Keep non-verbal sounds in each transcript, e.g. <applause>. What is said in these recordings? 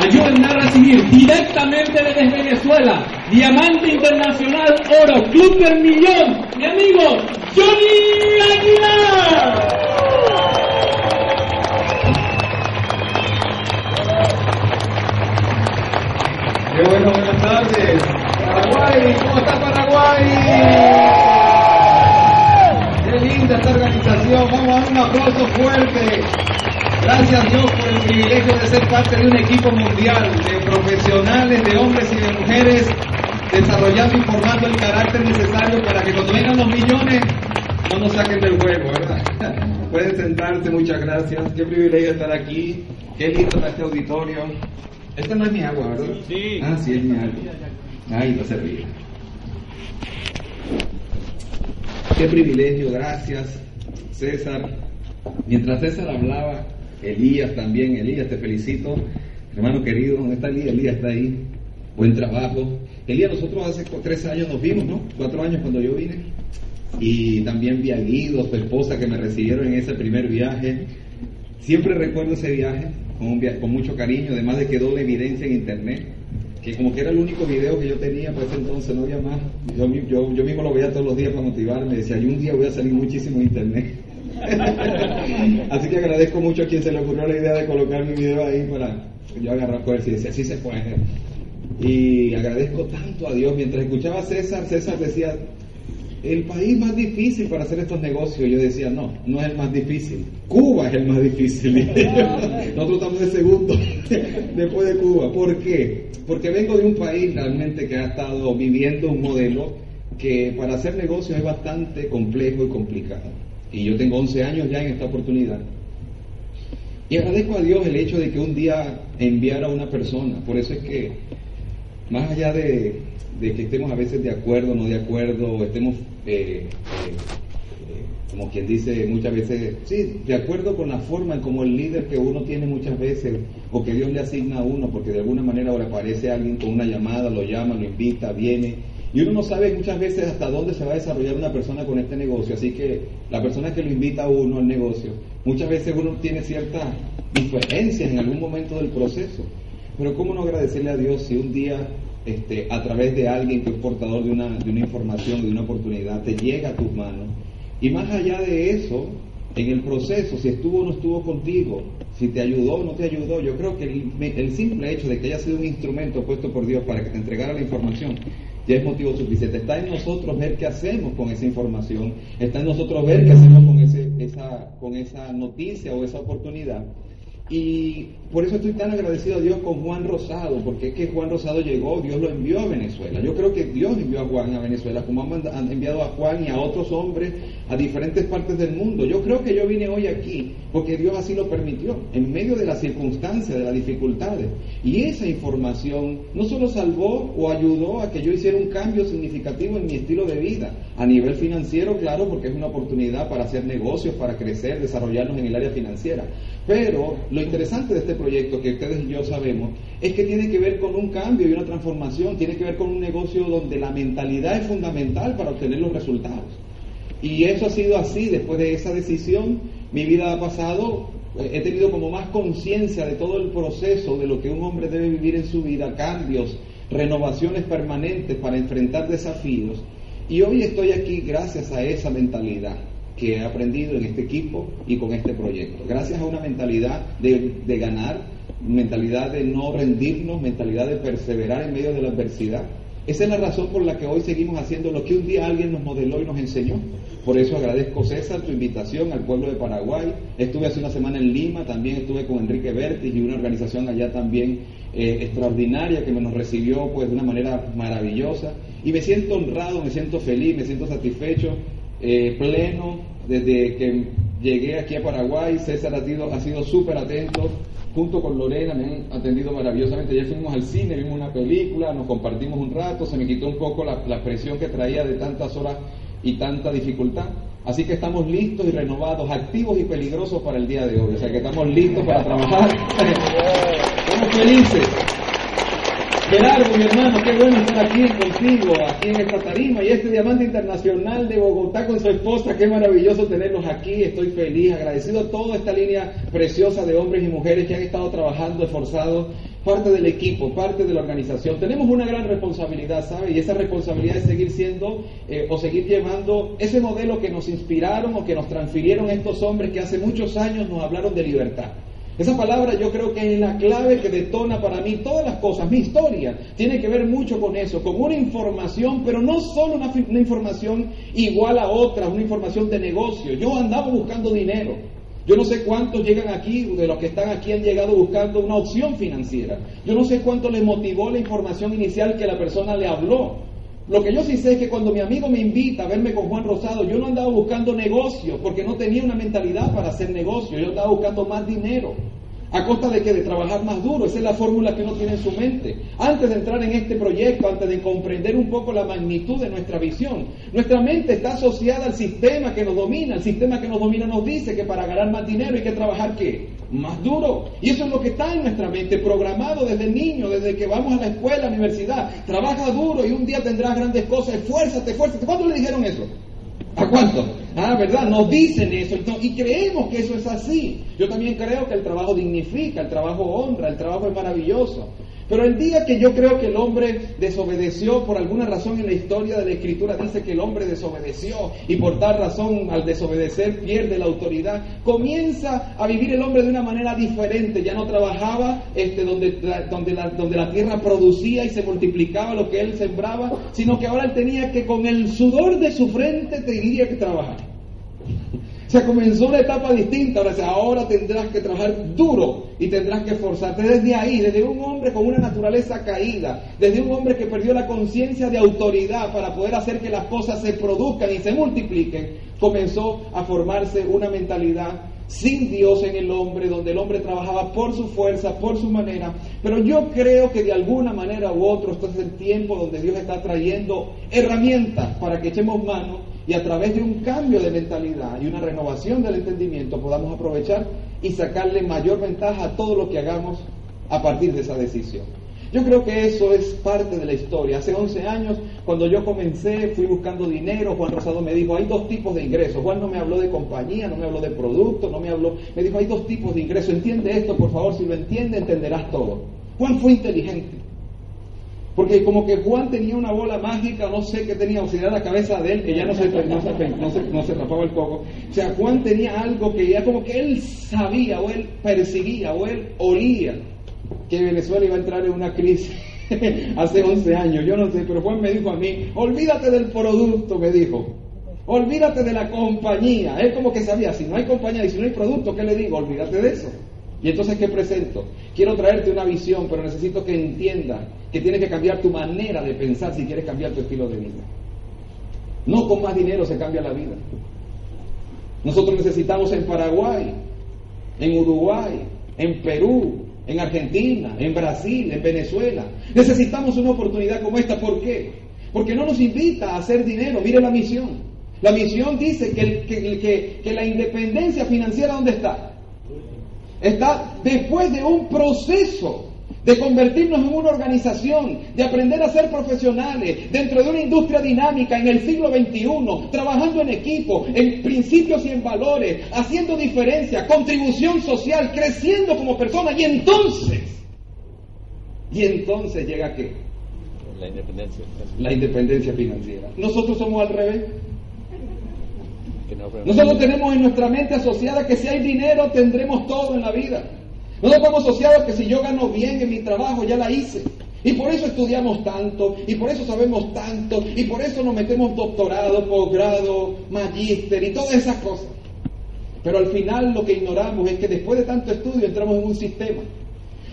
ayúdenme a recibir directamente desde Venezuela, Diamante Internacional Oro, Club del Millón, mi amigo Johnny Aguilar. Qué bueno, buenas tardes. Paraguay, ¿cómo está Paraguay? Qué linda esta organización. Vamos a dar un aplauso fuerte. Gracias Dios por el privilegio de ser parte de un equipo mundial de profesionales, de hombres y de mujeres, desarrollando y formando el carácter necesario para que cuando vengan los millones no nos saquen del juego, ¿verdad? <laughs> Pueden sentarse, muchas gracias. Qué privilegio estar aquí. Qué lindo está este auditorio. Esta no es mi agua, ¿verdad? Sí. Ah, sí, es mi agua. Ay, no se ríe. Qué privilegio, gracias, César. Mientras César hablaba, Elías también, Elías, te felicito. Hermano querido, ¿dónde está Elías? Elías está ahí. Buen trabajo. Elías, nosotros hace tres años nos vimos, ¿no? Cuatro años cuando yo vine. Y también vi a Guido, tu esposa, que me recibieron en ese primer viaje. Siempre recuerdo ese viaje con, mucho cariño, además de quedó la evidencia en internet, que como que era el único video que yo tenía, pues entonces no había más. Yo, yo, yo mismo lo veía todos los días para motivarme, decía, y un día voy a salir muchísimo en internet. <laughs> Así que agradezco mucho a quien se le ocurrió la idea de colocar mi video ahí para yo agarrar fuerza y decía, así se puede. Y agradezco tanto a Dios. Mientras escuchaba a César, César decía, el país más difícil para hacer estos negocios. Yo decía, no, no es el más difícil. Cuba es el más difícil. <laughs> Nosotros estamos de segundo <laughs> después de Cuba. ¿Por qué? Porque vengo de un país realmente que ha estado viviendo un modelo que para hacer negocios es bastante complejo y complicado. Y yo tengo 11 años ya en esta oportunidad. Y agradezco a Dios el hecho de que un día enviara a una persona. Por eso es que, más allá de, de que estemos a veces de acuerdo, no de acuerdo, estemos, eh, eh, eh, como quien dice muchas veces, sí, de acuerdo con la forma en como el líder que uno tiene muchas veces, o que Dios le asigna a uno, porque de alguna manera ahora aparece alguien con una llamada, lo llama, lo invita, viene, y uno no sabe muchas veces hasta dónde se va a desarrollar una persona con este negocio, así que la persona que lo invita a uno al negocio, muchas veces uno tiene ciertas diferencias en algún momento del proceso. Pero ¿cómo no agradecerle a Dios si un día, este, a través de alguien que es portador de una, de una información, de una oportunidad, te llega a tus manos? Y más allá de eso, en el proceso, si estuvo o no estuvo contigo, si te ayudó o no te ayudó, yo creo que el, el simple hecho de que haya sido un instrumento puesto por Dios para que te entregara la información, ya es motivo suficiente. Está en nosotros ver qué hacemos con esa información, está en nosotros ver qué hacemos con, esa, con esa noticia o esa oportunidad. Y por eso estoy tan agradecido a Dios con Juan Rosado, porque es que Juan Rosado llegó, Dios lo envió a Venezuela. Yo creo que Dios envió a Juan a Venezuela, como han enviado a Juan y a otros hombres a diferentes partes del mundo. Yo creo que yo vine hoy aquí porque Dios así lo permitió, en medio de las circunstancias, de las dificultades. Y esa información no solo salvó o ayudó a que yo hiciera un cambio significativo en mi estilo de vida, a nivel financiero, claro, porque es una oportunidad para hacer negocios, para crecer, desarrollarnos en el área financiera. Pero lo interesante de este proyecto, que ustedes y yo sabemos, es que tiene que ver con un cambio y una transformación, tiene que ver con un negocio donde la mentalidad es fundamental para obtener los resultados. Y eso ha sido así, después de esa decisión, mi vida ha pasado, eh, he tenido como más conciencia de todo el proceso de lo que un hombre debe vivir en su vida, cambios, renovaciones permanentes para enfrentar desafíos. Y hoy estoy aquí gracias a esa mentalidad que he aprendido en este equipo y con este proyecto. Gracias a una mentalidad de, de ganar, mentalidad de no rendirnos, mentalidad de perseverar en medio de la adversidad. Esa es la razón por la que hoy seguimos haciendo lo que un día alguien nos modeló y nos enseñó. Por eso agradezco, César, tu invitación al pueblo de Paraguay. Estuve hace una semana en Lima, también estuve con Enrique Vértiz y una organización allá también eh, extraordinaria que me nos recibió pues de una manera maravillosa. Y me siento honrado, me siento feliz, me siento satisfecho, eh, pleno, desde que llegué aquí a Paraguay. César ha sido ha sido súper atento junto con Lorena, me han atendido maravillosamente. Ya fuimos al cine, vimos una película, nos compartimos un rato, se me quitó un poco la, la presión que traía de tantas horas y tanta dificultad. Así que estamos listos y renovados, activos y peligrosos para el día de hoy. O sea que estamos listos para trabajar. <laughs> estamos felices. Gerardo, mi hermano, qué bueno estar aquí contigo, aquí en esta tarima y este diamante internacional de Bogotá con su esposa, qué maravilloso tenerlos aquí, estoy feliz, agradecido a toda esta línea preciosa de hombres y mujeres que han estado trabajando esforzados, parte del equipo, parte de la organización. Tenemos una gran responsabilidad, ¿sabe? Y esa responsabilidad es seguir siendo eh, o seguir llevando ese modelo que nos inspiraron o que nos transfirieron estos hombres que hace muchos años nos hablaron de libertad. Esa palabra yo creo que es la clave que detona para mí todas las cosas. Mi historia tiene que ver mucho con eso, con una información, pero no solo una, información igual a otra, una información de negocio. Yo andaba buscando dinero. Yo no sé cuántos llegan aquí, de los que están aquí han llegado buscando una opción financiera. Yo no sé cuánto les motivó la información inicial que la persona le habló. Lo que yo sí sé es que cuando mi amigo me invita a verme con Juan Rosado, yo no andaba buscando negocio, porque no tenía una mentalidad para hacer negocio, yo estaba buscando más dinero. ¿A costa de que De trabajar más duro. Esa es la fórmula que uno tiene en su mente. Antes de entrar en este proyecto, antes de comprender un poco la magnitud de nuestra visión, nuestra mente está asociada al sistema que nos domina. El sistema que nos domina nos dice que para ganar más dinero hay que trabajar qué? Más duro. Y eso es lo que está en nuestra mente, programado desde niño, desde que vamos a la escuela, a la universidad. Trabaja duro y un día tendrás grandes cosas. Esfuérzate, esfuérzate. ¿Cuándo le dijeron eso? ¿A cuánto? Ah, ¿verdad? Nos dicen eso y creemos que eso es así. Yo también creo que el trabajo dignifica, el trabajo honra, el trabajo es maravilloso. Pero el día que yo creo que el hombre desobedeció, por alguna razón en la historia de la escritura dice que el hombre desobedeció y por tal razón al desobedecer pierde la autoridad, comienza a vivir el hombre de una manera diferente. Ya no trabajaba este, donde, donde, la, donde la tierra producía y se multiplicaba lo que él sembraba, sino que ahora él tenía que con el sudor de su frente tenía que trabajar. Se comenzó una etapa distinta, ahora, ahora tendrás que trabajar duro y tendrás que esforzarte. Desde ahí, desde un hombre con una naturaleza caída, desde un hombre que perdió la conciencia de autoridad para poder hacer que las cosas se produzcan y se multipliquen, comenzó a formarse una mentalidad sin Dios en el hombre, donde el hombre trabajaba por su fuerza, por su manera. Pero yo creo que de alguna manera u otra, esto es el tiempo donde Dios está trayendo herramientas para que echemos mano y a través de un cambio de mentalidad y una renovación del entendimiento podamos aprovechar y sacarle mayor ventaja a todo lo que hagamos a partir de esa decisión. Yo creo que eso es parte de la historia. Hace 11 años, cuando yo comencé, fui buscando dinero, Juan Rosado me dijo, hay dos tipos de ingresos. Juan no me habló de compañía, no me habló de producto, no me habló, me dijo, hay dos tipos de ingresos. Entiende esto, por favor, si lo entiende, entenderás todo. Juan fue inteligente. Porque como que Juan tenía una bola mágica, no sé qué tenía, o si era la cabeza de él, que ya no se, no se tapaba el coco. O sea, Juan tenía algo que ya como que él sabía, o él perseguía, o él olía que Venezuela iba a entrar en una crisis <laughs> hace 11 años, yo no sé, pero Juan me dijo a mí, olvídate del producto, me dijo. Olvídate de la compañía. Él como que sabía, si no hay compañía y si no hay producto, ¿qué le digo? Olvídate de eso. Y entonces, ¿qué presento? Quiero traerte una visión, pero necesito que entienda que tienes que cambiar tu manera de pensar si quieres cambiar tu estilo de vida. No con más dinero se cambia la vida. Nosotros necesitamos en Paraguay, en Uruguay, en Perú, en Argentina, en Brasil, en Venezuela. Necesitamos una oportunidad como esta. ¿Por qué? Porque no nos invita a hacer dinero. Mire la misión. La misión dice que, que, que la independencia financiera, ¿dónde está? Está después de un proceso de convertirnos en una organización, de aprender a ser profesionales dentro de una industria dinámica en el siglo XXI, trabajando en equipo, en principios y en valores, haciendo diferencia, contribución social, creciendo como persona y entonces, y entonces llega qué? La independencia. La independencia financiera. Nosotros somos al revés. Nosotros tenemos en nuestra mente asociada que si hay dinero tendremos todo en la vida. Nosotros estamos asociados que si yo gano bien en mi trabajo ya la hice. Y por eso estudiamos tanto, y por eso sabemos tanto, y por eso nos metemos doctorado, posgrado, magíster y todas esas cosas. Pero al final lo que ignoramos es que después de tanto estudio entramos en un sistema.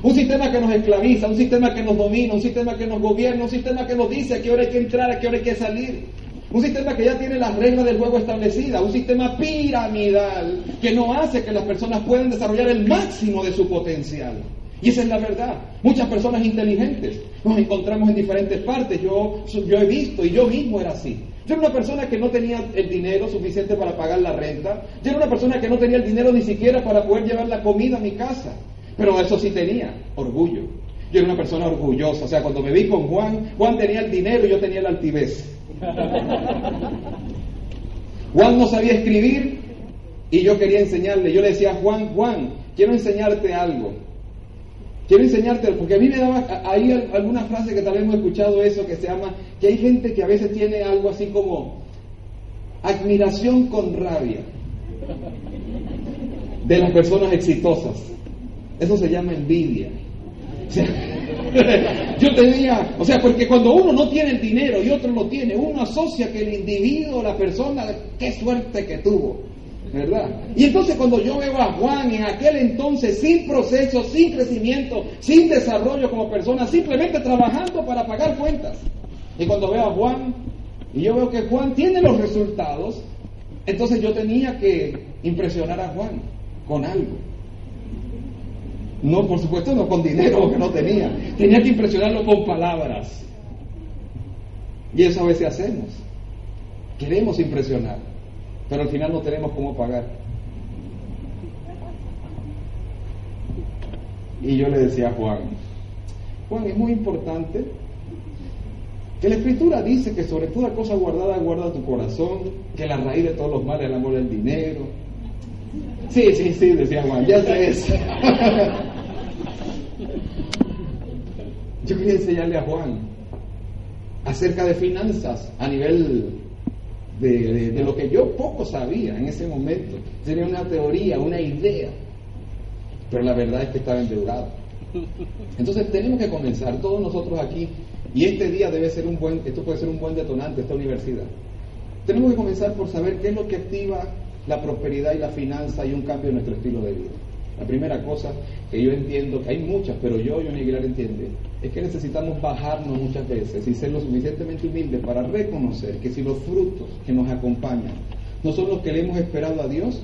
Un sistema que nos esclaviza, un sistema que nos domina, un sistema que nos gobierna, un sistema que nos dice a qué hora hay que entrar, a qué hora hay que salir. Un sistema que ya tiene las reglas del juego establecidas, un sistema piramidal que no hace que las personas puedan desarrollar el máximo de su potencial. Y esa es la verdad. Muchas personas inteligentes nos encontramos en diferentes partes. Yo, yo he visto y yo mismo era así. Yo era una persona que no tenía el dinero suficiente para pagar la renta. Yo era una persona que no tenía el dinero ni siquiera para poder llevar la comida a mi casa. Pero eso sí tenía, orgullo. Yo era una persona orgullosa. O sea, cuando me vi con Juan, Juan tenía el dinero y yo tenía la altivez. Juan no sabía escribir y yo quería enseñarle. Yo le decía Juan, Juan, quiero enseñarte algo. Quiero enseñarte, porque a mí me daba ahí alguna frase que tal vez hemos escuchado eso, que se llama, que hay gente que a veces tiene algo así como admiración con rabia de las personas exitosas. Eso se llama envidia. <laughs> yo tenía, o sea, porque cuando uno no tiene el dinero y otro lo tiene, uno asocia que el individuo, la persona, qué suerte que tuvo, ¿verdad? Y entonces cuando yo veo a Juan en aquel entonces sin proceso, sin crecimiento, sin desarrollo como persona, simplemente trabajando para pagar cuentas. Y cuando veo a Juan y yo veo que Juan tiene los resultados, entonces yo tenía que impresionar a Juan con algo. No, por supuesto, no con dinero, porque no tenía. Tenía que impresionarlo con palabras. Y eso a veces hacemos. Queremos impresionar, pero al final no tenemos cómo pagar. Y yo le decía a Juan, Juan, es muy importante que la escritura dice que sobre toda cosa guardada guarda tu corazón, que la raíz de todos los males es el amor del dinero. Sí, sí, sí, decía Juan, ya sé eso. Yo quería enseñarle a Juan acerca de finanzas a nivel de, lo que yo poco sabía en ese momento. Tenía una teoría, una idea, pero la verdad es que estaba endeudado. Entonces tenemos que comenzar, todos nosotros aquí, y este día debe ser un buen, esto puede ser un buen detonante, esta universidad. Tenemos que comenzar por saber qué es lo que activa la prosperidad y la finanza y un cambio en nuestro estilo de vida. La primera cosa que yo entiendo, que hay muchas, pero yo, yo Aguilar entiende, es que necesitamos bajarnos muchas veces y ser lo suficientemente humildes para reconocer que si los frutos que nos acompañan no son los que le hemos esperado a Dios,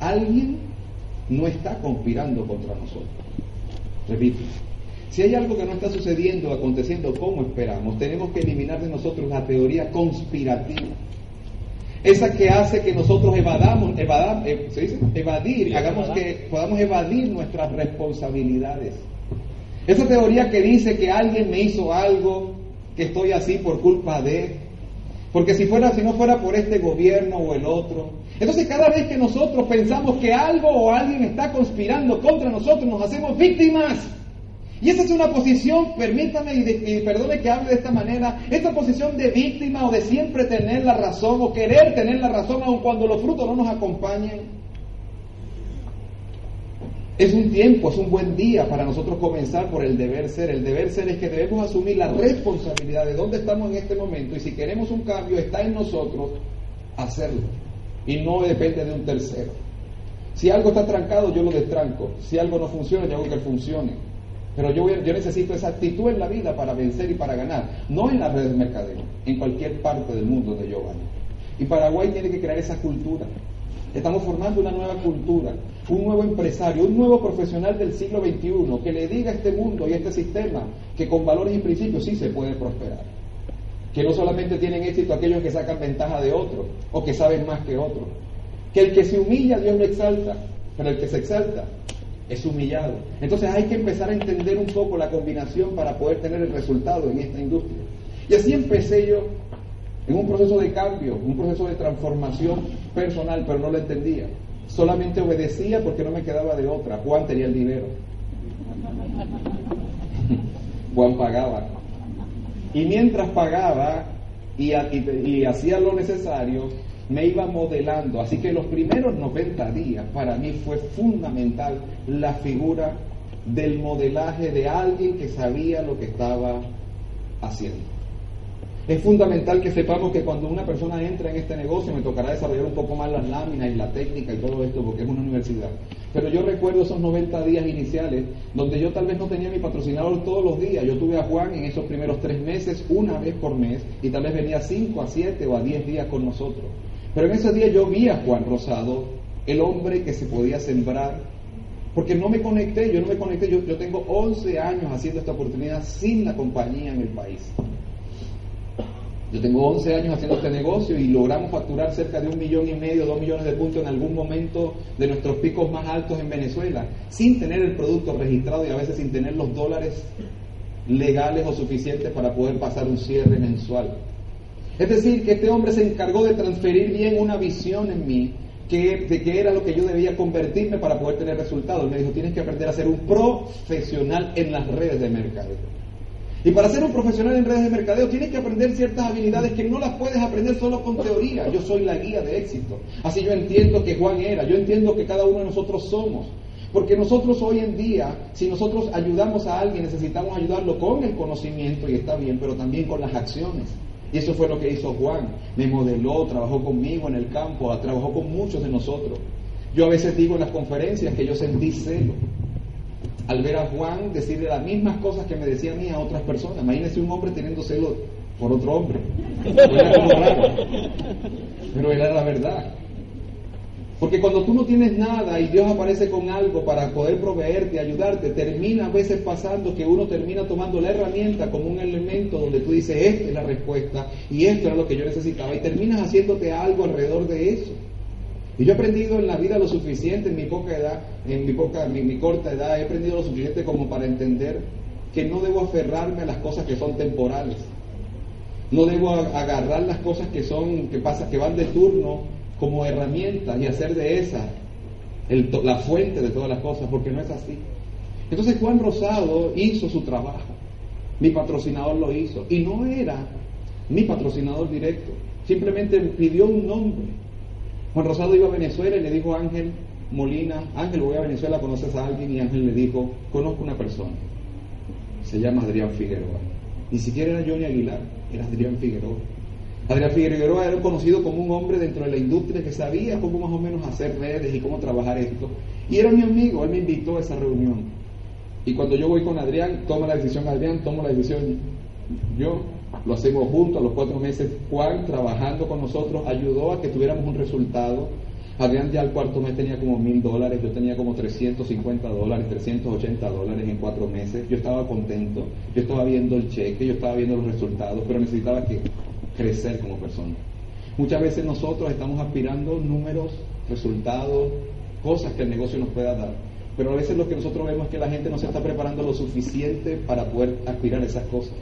alguien no está conspirando contra nosotros. Repito, si hay algo que no está sucediendo, aconteciendo como esperamos, tenemos que eliminar de nosotros la teoría conspirativa esa que hace que nosotros evadamos, evadamos eh, ¿se dice? evadir, hagamos que podamos evadir nuestras responsabilidades. Esa teoría que dice que alguien me hizo algo, que estoy así por culpa de, porque si fuera, si no fuera por este gobierno o el otro. Entonces cada vez que nosotros pensamos que algo o alguien está conspirando contra nosotros, nos hacemos víctimas. Y esa es una posición, permítame y, perdone que hable de esta manera, esta posición de víctima o de siempre tener la razón o querer tener la razón aun cuando los frutos no nos acompañen. Es un tiempo, es un buen día para nosotros comenzar por el deber ser. El deber ser es que debemos asumir la responsabilidad de dónde estamos en este momento y si queremos un cambio está en nosotros hacerlo y no depende de un tercero. Si algo está trancado, yo lo destranco. Si algo no funciona, yo hago que funcione. Pero yo, necesito esa actitud en la vida para vencer y para ganar, no en las redes de en cualquier parte del mundo donde yo vaya. Y Paraguay tiene que crear esa cultura. Estamos formando una nueva cultura, un nuevo empresario, un nuevo profesional del siglo XXI que le diga a este mundo y a este sistema que con valores y principios sí se puede prosperar. Que no solamente tienen éxito aquellos que sacan ventaja de otros o que saben más que otros. Que el que se humilla, Dios lo exalta, pero el que se exalta, es humillado. Entonces hay que empezar a entender un poco la combinación para poder tener el resultado en esta industria. Y así empecé yo en un proceso de cambio, un proceso de transformación personal, pero no lo entendía. Solamente obedecía porque no me quedaba de otra. Juan tenía el dinero. <laughs> Juan pagaba. Y mientras pagaba y, y hacía lo necesario, me iba modelando. Así que los primeros 90 días para mí fue fundamental la figura del modelaje de alguien que sabía lo que estaba haciendo. Es fundamental que sepamos que cuando una persona entra en este negocio me tocará desarrollar un poco más las láminas y la técnica y todo esto porque es una universidad. Pero yo recuerdo esos 90 días iniciales donde yo tal vez no tenía mi patrocinador todos los días. Yo tuve a Juan en esos primeros tres meses una vez por mes y tal vez venía 5 a 7 o a 10 días con nosotros. Pero en ese día yo vi a Juan Rosado, el hombre que se podía sembrar, porque no me conecté, yo no me conecté, yo, yo tengo 11 años haciendo esta oportunidad sin la compañía en el país. Yo tengo 11 años haciendo este negocio y logramos facturar cerca de un millón y medio, dos millones de puntos en algún momento de nuestros picos más altos en Venezuela, sin tener el producto registrado y a veces sin tener los dólares legales o suficientes para poder pasar un cierre mensual. Es decir, que este hombre se encargó de transferir bien una visión en mí que, de qué era lo que yo debía convertirme para poder tener resultados. Me dijo, tienes que aprender a ser un profesional en las redes de mercadeo. Y para ser un profesional en redes de mercadeo tienes que aprender ciertas habilidades que no las puedes aprender solo con teoría. Yo soy la guía de éxito. Así yo entiendo que Juan era, yo entiendo que cada uno de nosotros somos. Porque nosotros hoy en día, si nosotros ayudamos a alguien, necesitamos ayudarlo con el conocimiento y está bien, pero también con las acciones. Y eso fue lo que hizo Juan. Me modeló, trabajó conmigo en el campo, trabajó con muchos de nosotros. Yo a veces digo en las conferencias que yo sentí celo al ver a Juan decirle las mismas cosas que me decía a mí a otras personas. Imagínese un hombre teniendo celo por otro hombre. Era raro, pero era la verdad. Porque cuando tú no tienes nada y Dios aparece con algo para poder proveerte, ayudarte, termina a veces pasando que uno termina tomando la herramienta como un elemento donde tú dices, esta es la respuesta y esto era lo que yo necesitaba y terminas haciéndote algo alrededor de eso. Y yo he aprendido en la vida lo suficiente en mi poca edad, en mi, poca, mi, corta edad, he aprendido lo suficiente como para entender que no debo aferrarme a las cosas que son temporales. No debo agarrar las cosas que son, que pasa, que van de turno como herramientas y hacer de esa la fuente de todas las cosas, porque no es así. Entonces Juan Rosado hizo su trabajo, mi patrocinador lo hizo, y no era mi patrocinador directo, simplemente pidió un nombre Juan Rosado iba a Venezuela y le dijo a Ángel Molina, Ángel, voy a Venezuela, ¿conoces a alguien? Y Ángel le dijo, conozco una persona, se llama Adrián Figueroa. Ni siquiera era Johnny Aguilar, era Adrián Figueroa. Adrián Figueroa era conocido como un hombre dentro de la industria que sabía cómo más o menos hacer redes y cómo trabajar esto. Y era mi amigo, él me invitó a esa reunión. Y cuando yo voy con Adrián, toma la decisión Adrián, toma la decisión yo, lo hacemos juntos, a los cuatro meses Juan, trabajando con nosotros, ayudó a que tuviéramos un resultado. Adrián ya al cuarto mes tenía como mil dólares, yo tenía como 350 dólares, 380 dólares en cuatro meses. Yo estaba contento, yo estaba viendo el cheque, yo estaba viendo los resultados, pero necesitaba que crecer como persona. Muchas veces nosotros estamos aspirando números, resultados, cosas que el negocio nos pueda dar. Pero a veces lo que nosotros vemos es que la gente no se está preparando lo suficiente para poder aspirar a esas cosas.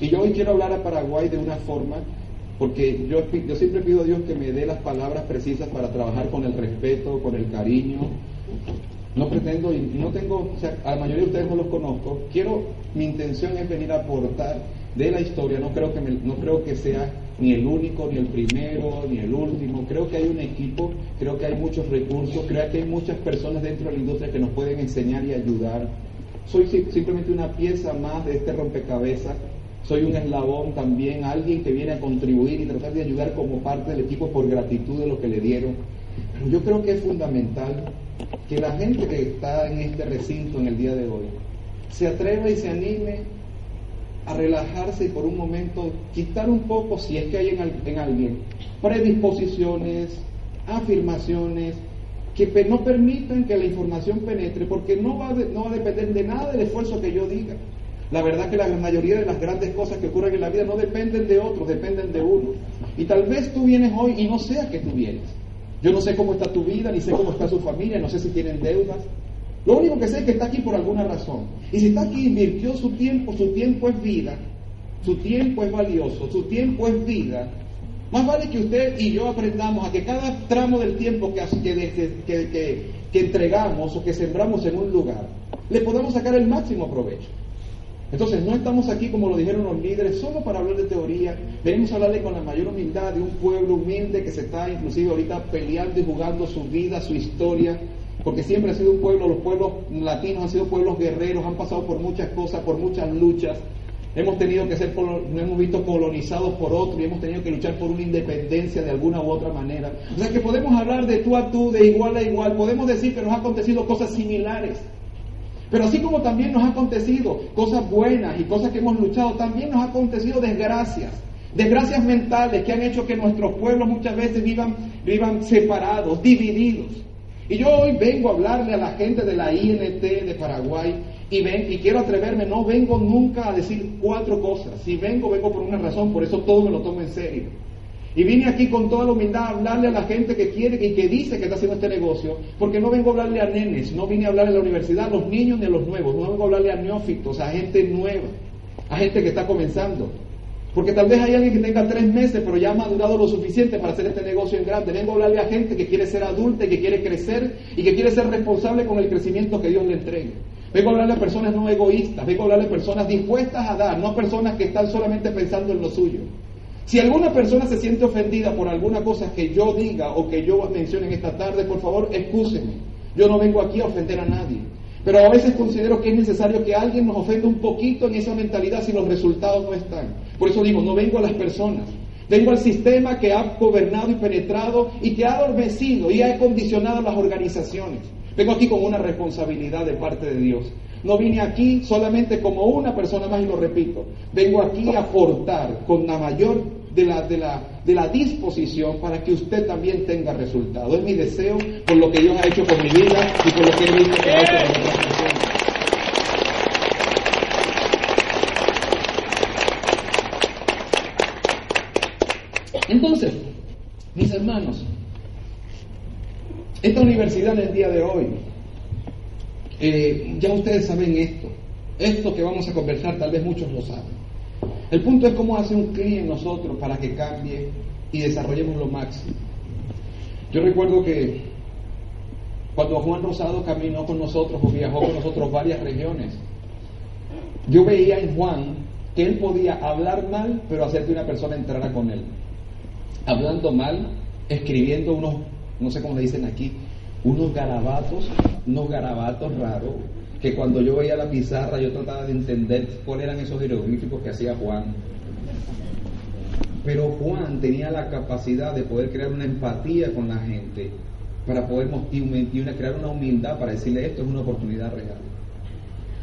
Y yo hoy quiero hablar a Paraguay de una forma, porque yo, yo siempre pido a Dios que me dé las palabras precisas para trabajar con el respeto, con el cariño. No pretendo, y no tengo, o sea, a la mayoría de ustedes no los conozco. Quiero, mi intención es venir a aportar de la historia. No creo que, no creo que sea ni el único, ni el primero, ni el último. Creo que hay un equipo, creo que hay muchos recursos, creo que hay muchas personas dentro de la industria que nos pueden enseñar y ayudar. Soy simplemente una pieza más de este rompecabezas soy un eslabón también, alguien que viene a contribuir y tratar de ayudar como parte del equipo por gratitud de lo que le dieron. Yo creo que es fundamental que la gente que está en este recinto en el día de hoy se atreva y se anime a relajarse y por un momento quitar un poco, si es que hay en, alguien, predisposiciones, afirmaciones, que no permitan que la información penetre, porque no va, a depender de nada del esfuerzo que yo diga. La verdad que la mayoría de las grandes cosas que ocurren en la vida no dependen de otros, dependen de uno. Y tal vez tú vienes hoy y no sea que tú vienes. Yo no sé cómo está tu vida, ni sé cómo está su familia, no sé si tienen deudas. Lo único que sé es que está aquí por alguna razón. Y si está aquí, invirtió su tiempo, su tiempo es vida, su tiempo es valioso, su tiempo es vida. Más vale que usted y yo aprendamos a que cada tramo del tiempo que, que, que entregamos o que sembramos en un lugar, le podamos sacar el máximo provecho. Entonces, no estamos aquí, como lo dijeron los líderes, solo para hablar de teoría. Venimos a hablarle con la mayor humildad de un pueblo humilde que se está inclusive ahorita peleando y jugando su vida, su historia, porque siempre ha sido un pueblo, los pueblos latinos han sido pueblos guerreros, han pasado por muchas cosas, por muchas luchas. hemos tenido que ser, nos hemos visto colonizados por otro y hemos tenido que luchar por una independencia de alguna u otra manera. O sea que podemos hablar de tú a tú, de igual a igual, podemos decir que nos ha acontecido cosas similares. Pero así como también nos ha acontecido cosas buenas y cosas que hemos luchado, también nos ha acontecido desgracias. Desgracias mentales que han hecho que nuestros pueblos muchas veces vivan, vivan separados, divididos. Y yo hoy vengo a hablarle a la gente de la INT de Paraguay y, ven, y quiero atreverme, no vengo nunca a decir cuatro cosas. Si vengo, vengo por una razón, por eso todo me lo tomo en serio. Y vine aquí con toda la humildad a hablarle a la gente que quiere y que dice que está haciendo este negocio, porque no vengo a hablarle a nenes, no vine a hablarle a la universidad, a los niños ni a los nuevos, no vengo a hablarle a neófitos, a gente nueva, a gente que está comenzando. Porque tal vez hay alguien que tenga tres meses, pero ya ha madurado lo suficiente para hacer este negocio en grande. Vengo a hablarle a gente que quiere ser adulta y que quiere crecer y que quiere ser responsable con el crecimiento que Dios le entregue. Vengo a hablarle a personas no egoístas, vengo a hablarle a personas dispuestas a dar, no a personas que están solamente pensando en lo suyo. Si alguna persona se siente ofendida por alguna cosa que yo diga o que yo mencione en esta tarde, por favor, excúseme. Yo no vengo aquí a ofender a nadie. Pero a veces considero que es necesario que alguien nos ofenda un poquito en esa mentalidad si los resultados no están. Por eso digo, no vengo a las personas. Vengo al sistema que ha gobernado y penetrado y que ha adormecido y ha condicionado las organizaciones. Vengo aquí con una responsabilidad de parte de Dios. No vine aquí solamente como una persona más y lo repito. Vengo aquí a aportar con la mayor de la, de la, de la disposición para que usted también tenga resultado. Es mi deseo por lo que Dios ha hecho con mi vida y por lo que ha hecho con Entonces, mis hermanos, esta universidad en el día de hoy eh, ya ustedes saben esto. Esto que vamos a conversar, tal vez muchos lo saben. El punto es cómo hace un clic en nosotros para que cambie y desarrollemos lo máximo. Yo recuerdo que cuando Juan Rosado caminó con nosotros o viajó con nosotros varias regiones, yo veía en Juan que él podía hablar mal, pero hacer que una persona entrara con él. Hablando mal, escribiendo unos, no sé cómo le dicen aquí, unos garabatos, unos garabatos raros, que cuando yo veía la pizarra yo trataba de entender cuáles eran esos jeroglíficos que hacía Juan. Pero Juan tenía la capacidad de poder crear una empatía con la gente, para poder y crear una humildad para decirle esto es una oportunidad real.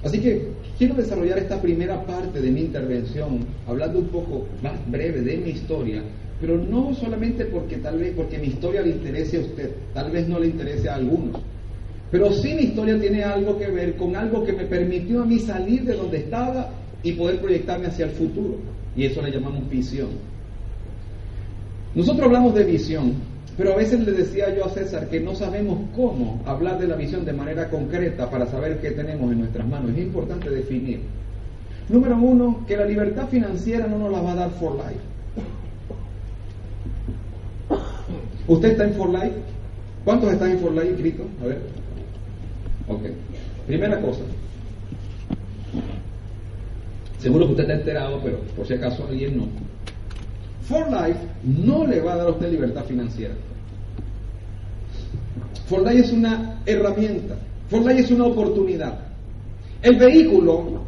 Así que quiero desarrollar esta primera parte de mi intervención hablando un poco más breve de mi historia pero no solamente porque tal vez porque mi historia le interese a usted, tal vez no le interese a algunos, pero sí mi historia tiene algo que ver con algo que me permitió a mí salir de donde estaba y poder proyectarme hacia el futuro, y eso le llamamos visión. Nosotros hablamos de visión, pero a veces le decía yo a César que no sabemos cómo hablar de la visión de manera concreta para saber qué tenemos en nuestras manos. Es importante definir. Número uno, que la libertad financiera no nos la va a dar for life. ¿Usted está en For Life? ¿Cuántos están en For Life inscritos? A ver. Ok. Primera cosa. Seguro que usted está enterado, pero por si acaso alguien no. For Life no le va a dar a usted libertad financiera. For Life es una herramienta. For Life es una oportunidad. El vehículo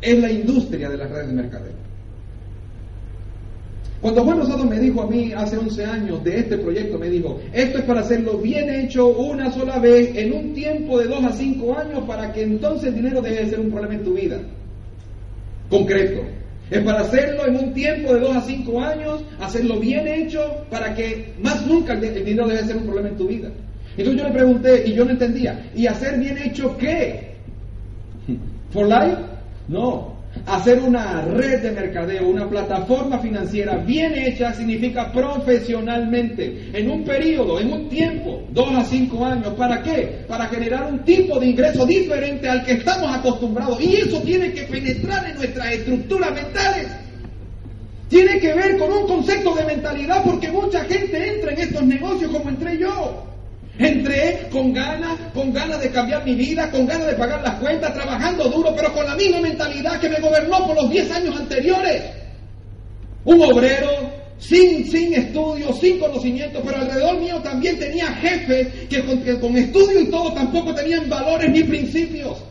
es la industria de las redes de mercadeo. Cuando Juan Rosado me dijo a mí hace 11 años de este proyecto, me dijo, esto es para hacerlo bien hecho una sola vez en un tiempo de 2 a 5 años para que entonces el dinero deje de ser un problema en tu vida. Concreto. Es para hacerlo en un tiempo de 2 a 5 años, hacerlo bien hecho para que más nunca el dinero deje de ser un problema en tu vida. Entonces yo le pregunté y yo no entendía, ¿y hacer bien hecho qué? ¿For life? No, Hacer una red de mercadeo, una plataforma financiera bien hecha significa profesionalmente, en un periodo, en un tiempo, dos a cinco años. ¿Para qué? Para generar un tipo de ingreso diferente al que estamos acostumbrados. Y eso tiene que penetrar en nuestras estructuras mentales. Tiene que ver con un concepto de mentalidad porque mucha gente entra en estos negocios como entré yo. Entré con ganas, con ganas de cambiar mi vida, con ganas de pagar las cuentas, trabajando duro, pero con la misma mentalidad que me gobernó por los 10 años anteriores. Un obrero sin, sin estudio, sin conocimiento, pero alrededor mío también tenía jefes que con, que con estudio y todo tampoco tenían valores ni principios.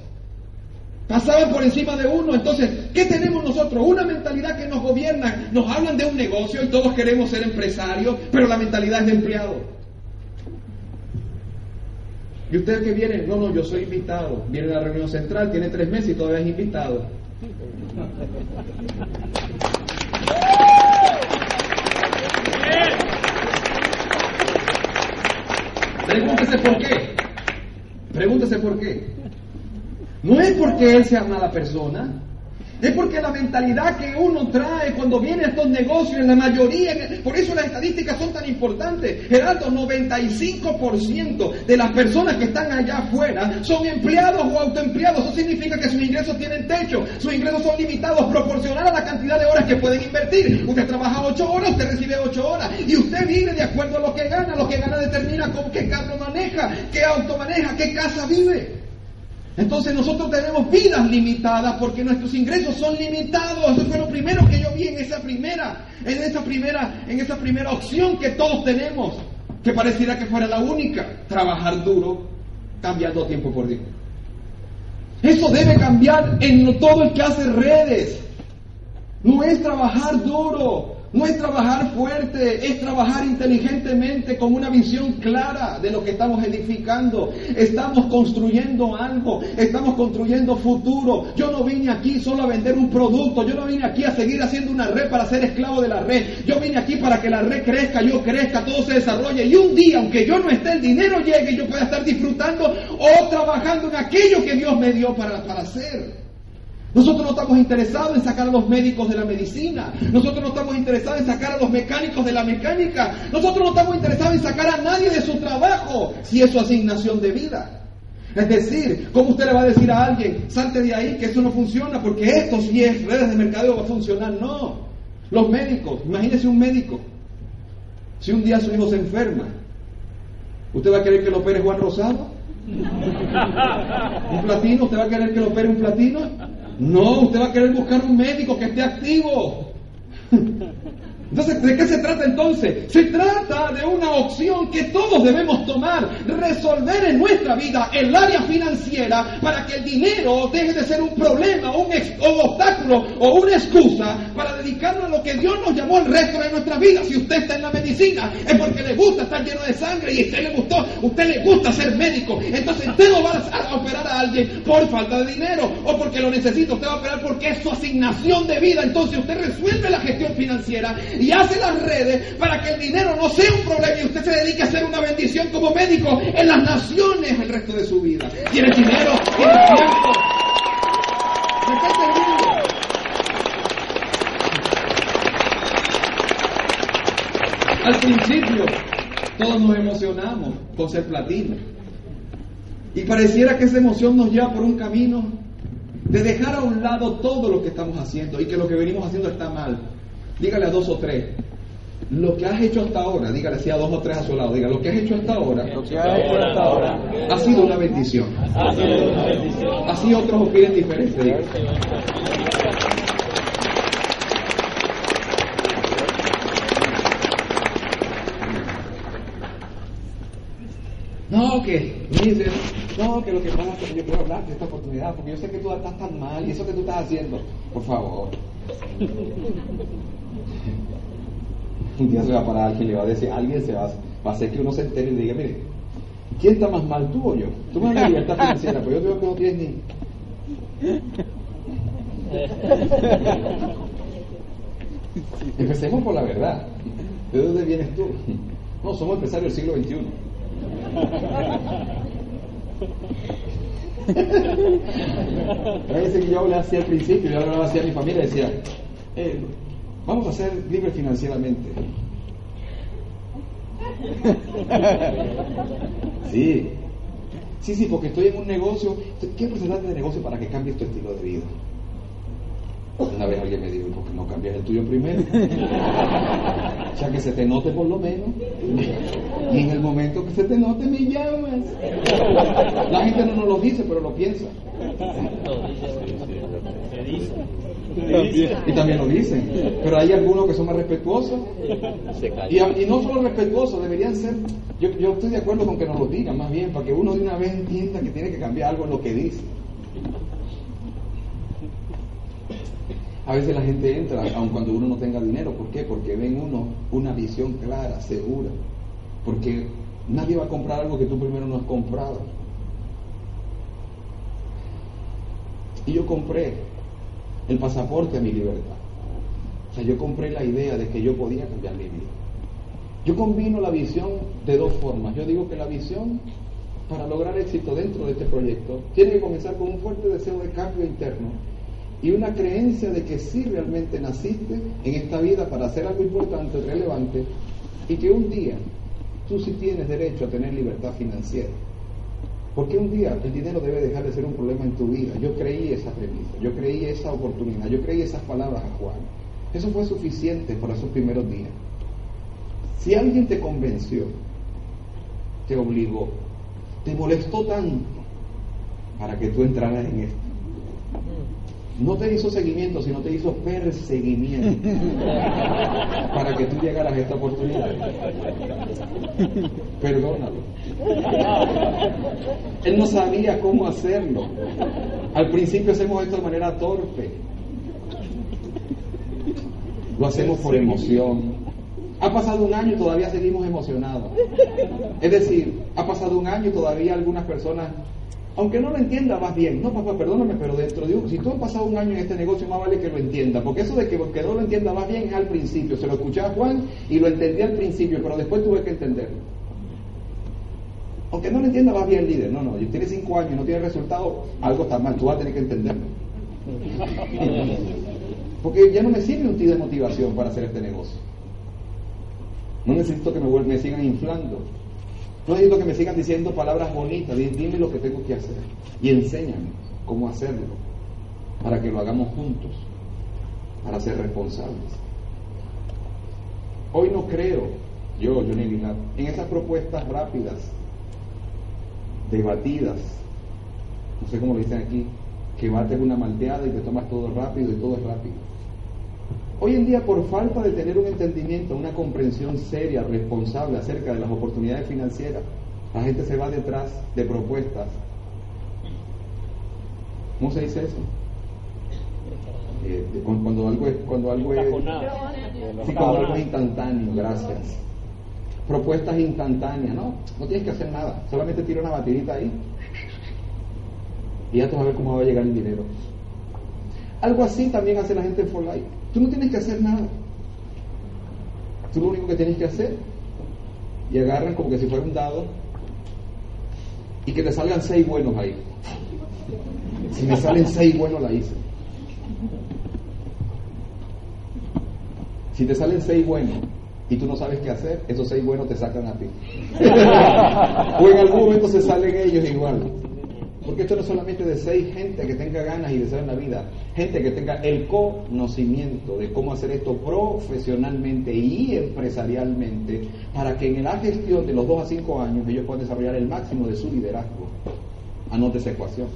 Pasaban por encima de uno. Entonces, ¿qué tenemos nosotros? Una mentalidad que nos gobierna. Nos hablan de un negocio y todos queremos ser empresarios, pero la mentalidad es de empleado. ¿Y usted que viene? No, no, yo soy invitado. Viene a la reunión central, tiene tres meses y todavía es invitado. Pregúntese por qué. Pregúntese por qué. No es porque él sea mala persona, es porque la mentalidad que uno trae cuando viene a estos negocios, en la mayoría, por eso las estadísticas son tan importantes. Gerardo, 95% de las personas que están allá afuera son empleados o autoempleados. Eso significa que sus ingresos tienen techo, sus ingresos son limitados proporcional a la cantidad de horas que pueden invertir. Usted trabaja 8 horas, usted recibe 8 horas y usted vive de acuerdo a lo que gana. Lo que gana determina con qué carro maneja, qué auto maneja, qué casa vive. Entonces nosotros tenemos vidas limitadas porque nuestros ingresos son limitados. Eso fue lo primero que yo vi en esa primera, en esa primera, en esa primera opción que todos tenemos, que pareciera que fuera la única, trabajar duro, cambiando tiempo por día. Eso debe cambiar en todo el que hace redes. No es trabajar duro, no es trabajar fuerte, es trabajar inteligentemente con una visión clara de lo que estamos edificando. Estamos construyendo algo, estamos construyendo futuro. Yo no vine aquí solo a vender un producto, yo no vine aquí a seguir haciendo una red para ser esclavo de la red. Yo vine aquí para que la red crezca, yo crezca, todo se desarrolle y un día, aunque yo no esté, el dinero llegue y yo pueda estar disfrutando o trabajando en aquello que Dios me dio para, para hacer. Nosotros no estamos interesados en sacar a los médicos de la medicina. Nosotros no estamos interesados en sacar a los mecánicos de la mecánica. Nosotros no estamos interesados en sacar a nadie de su trabajo si es su asignación de vida. Es decir, ¿cómo usted le va a decir a alguien, salte de ahí, que eso no funciona, porque esto si es redes de mercadeo va a funcionar? No. Los médicos, imagínese un médico. Si un día su hijo se enferma, ¿usted va a querer que lo opere Juan Rosado? ¿Un platino? ¿Usted va a querer que lo opere un platino? No, usted va a querer buscar un médico que esté activo. Entonces, ¿de qué se trata entonces? Se trata de una opción que todos debemos tomar, resolver en nuestra vida el área financiera para que el dinero deje de ser un problema, un, obstáculo o una excusa para a lo que Dios nos llamó el resto de nuestra vida. Si usted está en la medicina, es porque le gusta estar lleno de sangre y a usted le gustó, usted le gusta ser médico. Entonces usted no va a operar a alguien por falta de dinero o porque lo necesita, usted va a operar porque es su asignación de vida. Entonces usted resuelve la gestión financiera y hace las redes para que el dinero no sea un problema y usted se dedique a hacer una bendición como médico en las naciones el resto de su vida. Tiene dinero, tiene tiempo. ¿Me está entendiendo? Al principio todos nos emocionamos con ser platino. Y pareciera que esa emoción nos lleva por un camino de dejar a un lado todo lo que estamos haciendo y que lo que venimos haciendo está mal. Dígale a dos o tres, lo que has hecho hasta ahora, dígale así a dos o tres a su lado, diga, lo que has hecho hasta ahora, ha sido una bendición. Así otros opinen diferente. No, que, dice, no, que lo que pasa es que yo quiero hablar de esta oportunidad, porque yo sé que tú estás tan mal y eso que tú estás haciendo, por favor. Un día se va a parar alguien y le va a decir, alguien se va, a hacer que uno se entere y le diga, mire, ¿quién está más mal, tú o yo? Tú me das libertad financiera, pero yo veo que no tienes ni... Empecemos por la verdad. ¿De dónde vienes tú? No, somos empresarios del siglo XXI. Parece que yo le hacía al principio, yo hablaba así a mi familia, decía, eh, vamos a ser libres financieramente. <laughs> Sí, sí, sí, porque estoy en un negocio, quiero presentarte de negocio para que cambies tu estilo de vida. Una vez alguien me dijo, ¿por qué no cambias el tuyo primero? <laughs> ya que se te note por lo menos. Y en el momento que se te note, me llamas. La gente no nos lo dice, pero lo piensa. Y también lo dicen. Pero hay algunos que son más respetuosos. Y, y no solo respetuosos, deberían ser. Yo, yo estoy de acuerdo con que nos lo digan, más bien, para que uno de una vez entienda que tiene que cambiar algo en lo que dice. A veces la gente entra, aun cuando uno no tenga dinero. ¿Por qué? Porque ven uno una visión clara, segura. Porque nadie va a comprar algo que tú primero no has comprado. Y yo compré el pasaporte a mi libertad. O sea, yo compré la idea de que yo podía cambiar mi vida. Yo combino la visión de dos formas. Yo digo que la visión para lograr éxito dentro de este proyecto tiene que comenzar con un fuerte deseo de cambio interno y una creencia de que sí realmente naciste en esta vida para hacer algo importante, relevante, y que un día tú sí tienes derecho a tener libertad financiera. Porque un día el dinero debe dejar de ser un problema en tu vida. Yo creí esa premisa, yo creí esa oportunidad, yo creí esas palabras a Juan. Eso fue suficiente por esos primeros días. Si alguien te convenció, te obligó, te molestó tanto para que tú entraras en esto, no te hizo seguimiento, sino te hizo perseguimiento <laughs> para que tú llegaras a esta oportunidad. Perdónalo. Él no sabía cómo hacerlo. Al principio hacemos esto de manera torpe. Lo hacemos por emoción. Ha pasado un año y todavía seguimos emocionados. Es decir, ha pasado un año y todavía algunas personas aunque no lo entienda, más bien. No, papá, perdóname, pero dentro de un, si tú has pasado un año en este negocio, más vale que lo entienda. Porque eso de que, que no lo entienda más bien es al principio. Se lo escuché a Juan y lo entendí al principio, pero después tuve que entenderlo. Aunque no lo entienda más bien, líder. No, no, tiene cinco años y no tiene resultado, algo está mal. Tú vas a tener que entenderlo. <laughs> Porque ya no me sirve un ti de motivación para hacer este negocio. No necesito que me, me sigan inflando. No necesito que me sigan diciendo palabras bonitas, dime lo que tengo que hacer y enséñame cómo hacerlo para que lo hagamos juntos, para ser responsables. Hoy no creo, yo, Johnny Linar, en esas propuestas rápidas, debatidas, no sé cómo lo dicen aquí, que bates una malteada y te tomas todo rápido y todo es rápido. Hoy en día, por falta de tener un entendimiento, una comprensión seria, responsable acerca de las oportunidades financieras, la gente se va detrás de propuestas. ¿Cómo se dice eso? Eh, cuando algo es cuando algo es sí, cuando algo es instantáneo gracias. Propuestas instantáneas no no tienes que hacer nada solamente tira una batidita ahí y ya te vas a ver cómo va a llegar el dinero. Algo así también hace la gente en For Life Tú no tienes que hacer nada. Tú lo único que tienes que hacer y agarran como que si fuera un dado y que te salgan seis buenos ahí. Si me salen seis buenos, la hice. Si te salen seis buenos y tú no sabes qué hacer, esos seis buenos te sacan a ti. <laughs> o en algún momento se salen ellos igual. Porque esto no es solamente de seis gente que tenga ganas y deseo en la vida, gente que tenga el conocimiento de cómo hacer esto profesionalmente y empresarialmente para que en la gestión de los dos a cinco años ellos puedan desarrollar el máximo de su liderazgo. Anote esa ecuación.